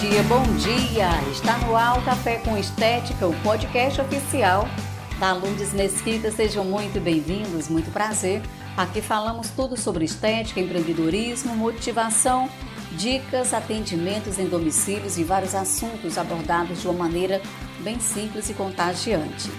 dia, bom dia! Está no ar Café com Estética, o podcast oficial da Lourdes Mesquita. Sejam muito bem-vindos, muito prazer. Aqui falamos tudo sobre estética, empreendedorismo, motivação, dicas, atendimentos em domicílios e vários assuntos abordados de uma maneira bem simples e contagiante.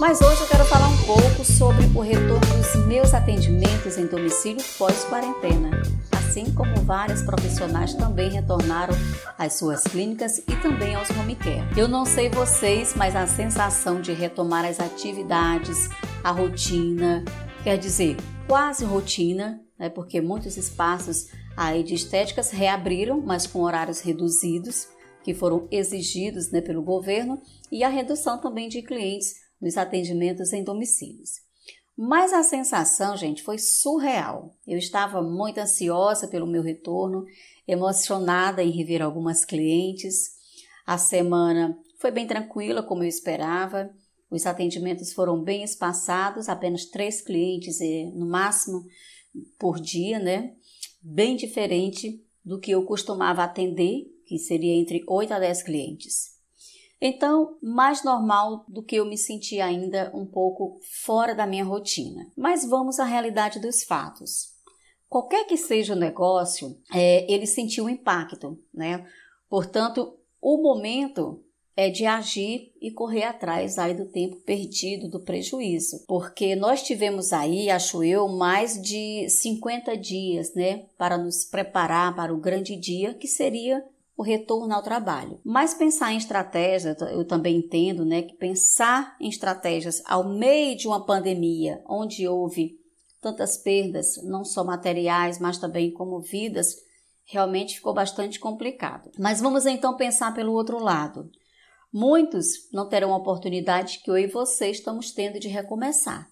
Mas hoje eu quero falar um pouco sobre o retorno dos meus atendimentos em domicílio pós-quarentena, assim como vários profissionais também retornaram às suas clínicas e também aos home care. Eu não sei vocês, mas a sensação de retomar as atividades, a rotina, quer dizer, quase rotina, né, porque muitos espaços aí de estéticas reabriram, mas com horários reduzidos, que foram exigidos né, pelo governo, e a redução também de clientes nos atendimentos em domicílios. Mas a sensação, gente, foi surreal. Eu estava muito ansiosa pelo meu retorno, emocionada em rever algumas clientes. A semana foi bem tranquila, como eu esperava. Os atendimentos foram bem espaçados, apenas três clientes eh, no máximo por dia, né? Bem diferente do que eu costumava atender, que seria entre 8 a 10 clientes. Então, mais normal do que eu me sentir ainda um pouco fora da minha rotina. Mas vamos à realidade dos fatos. Qualquer que seja o negócio, é, ele sentiu um impacto, né? Portanto, o momento é de agir e correr atrás aí do tempo perdido, do prejuízo. Porque nós tivemos aí, acho eu, mais de 50 dias, né, para nos preparar para o grande dia que seria o retorno ao trabalho. Mas pensar em estratégia, eu também entendo, né, que pensar em estratégias ao meio de uma pandemia, onde houve tantas perdas, não só materiais, mas também como vidas, realmente ficou bastante complicado. Mas vamos então pensar pelo outro lado. Muitos não terão a oportunidade que eu e você estamos tendo de recomeçar.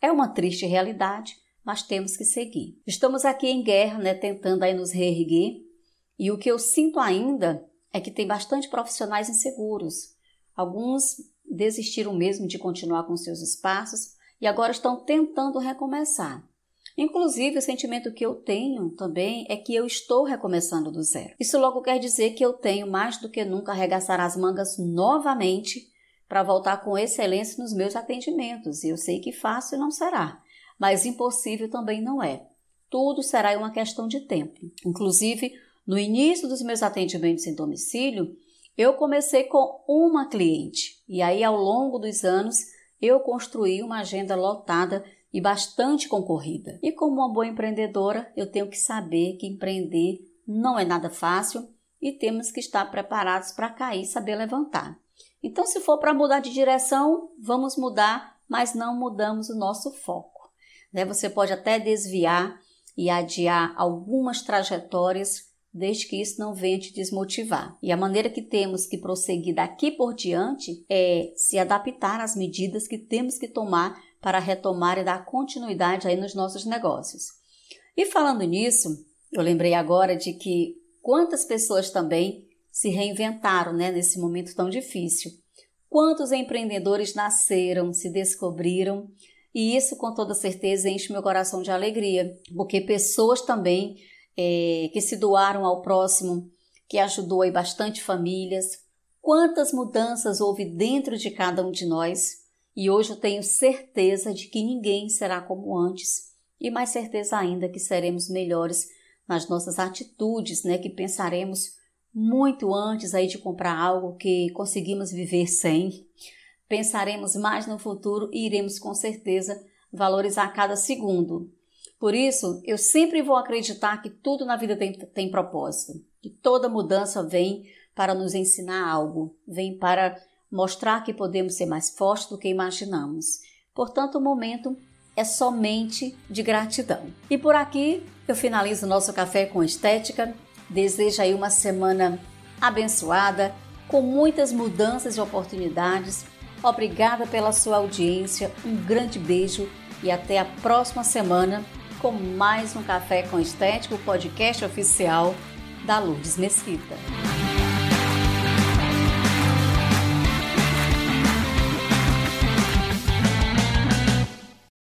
É uma triste realidade, mas temos que seguir. Estamos aqui em guerra, né, tentando aí nos reerguer e o que eu sinto ainda é que tem bastante profissionais inseguros. Alguns desistiram mesmo de continuar com seus espaços e agora estão tentando recomeçar. Inclusive, o sentimento que eu tenho também é que eu estou recomeçando do zero. Isso logo quer dizer que eu tenho mais do que nunca arregaçar as mangas novamente para voltar com excelência nos meus atendimentos. E eu sei que fácil não será, mas impossível também não é. Tudo será uma questão de tempo. Inclusive, no início dos meus atendimentos em domicílio, eu comecei com uma cliente e aí ao longo dos anos eu construí uma agenda lotada e bastante concorrida. E como uma boa empreendedora, eu tenho que saber que empreender não é nada fácil e temos que estar preparados para cair e saber levantar. Então, se for para mudar de direção, vamos mudar, mas não mudamos o nosso foco. Né? Você pode até desviar e adiar algumas trajetórias desde que isso não venha te desmotivar. E a maneira que temos que prosseguir daqui por diante é se adaptar às medidas que temos que tomar para retomar e dar continuidade aí nos nossos negócios. E falando nisso, eu lembrei agora de que quantas pessoas também se reinventaram né, nesse momento tão difícil. Quantos empreendedores nasceram, se descobriram, e isso com toda certeza enche meu coração de alegria, porque pessoas também é, que se doaram ao próximo, que ajudou aí bastante famílias. Quantas mudanças houve dentro de cada um de nós e hoje eu tenho certeza de que ninguém será como antes e mais certeza ainda que seremos melhores nas nossas atitudes, né? Que pensaremos muito antes aí de comprar algo que conseguimos viver sem. Pensaremos mais no futuro e iremos com certeza valorizar cada segundo. Por isso, eu sempre vou acreditar que tudo na vida tem, tem propósito, que toda mudança vem para nos ensinar algo, vem para mostrar que podemos ser mais fortes do que imaginamos. Portanto, o momento é somente de gratidão. E por aqui eu finalizo nosso café com estética. Desejo aí uma semana abençoada, com muitas mudanças e oportunidades. Obrigada pela sua audiência, um grande beijo e até a próxima semana com mais um Café com Estética, o podcast oficial da Lourdes Mesquita.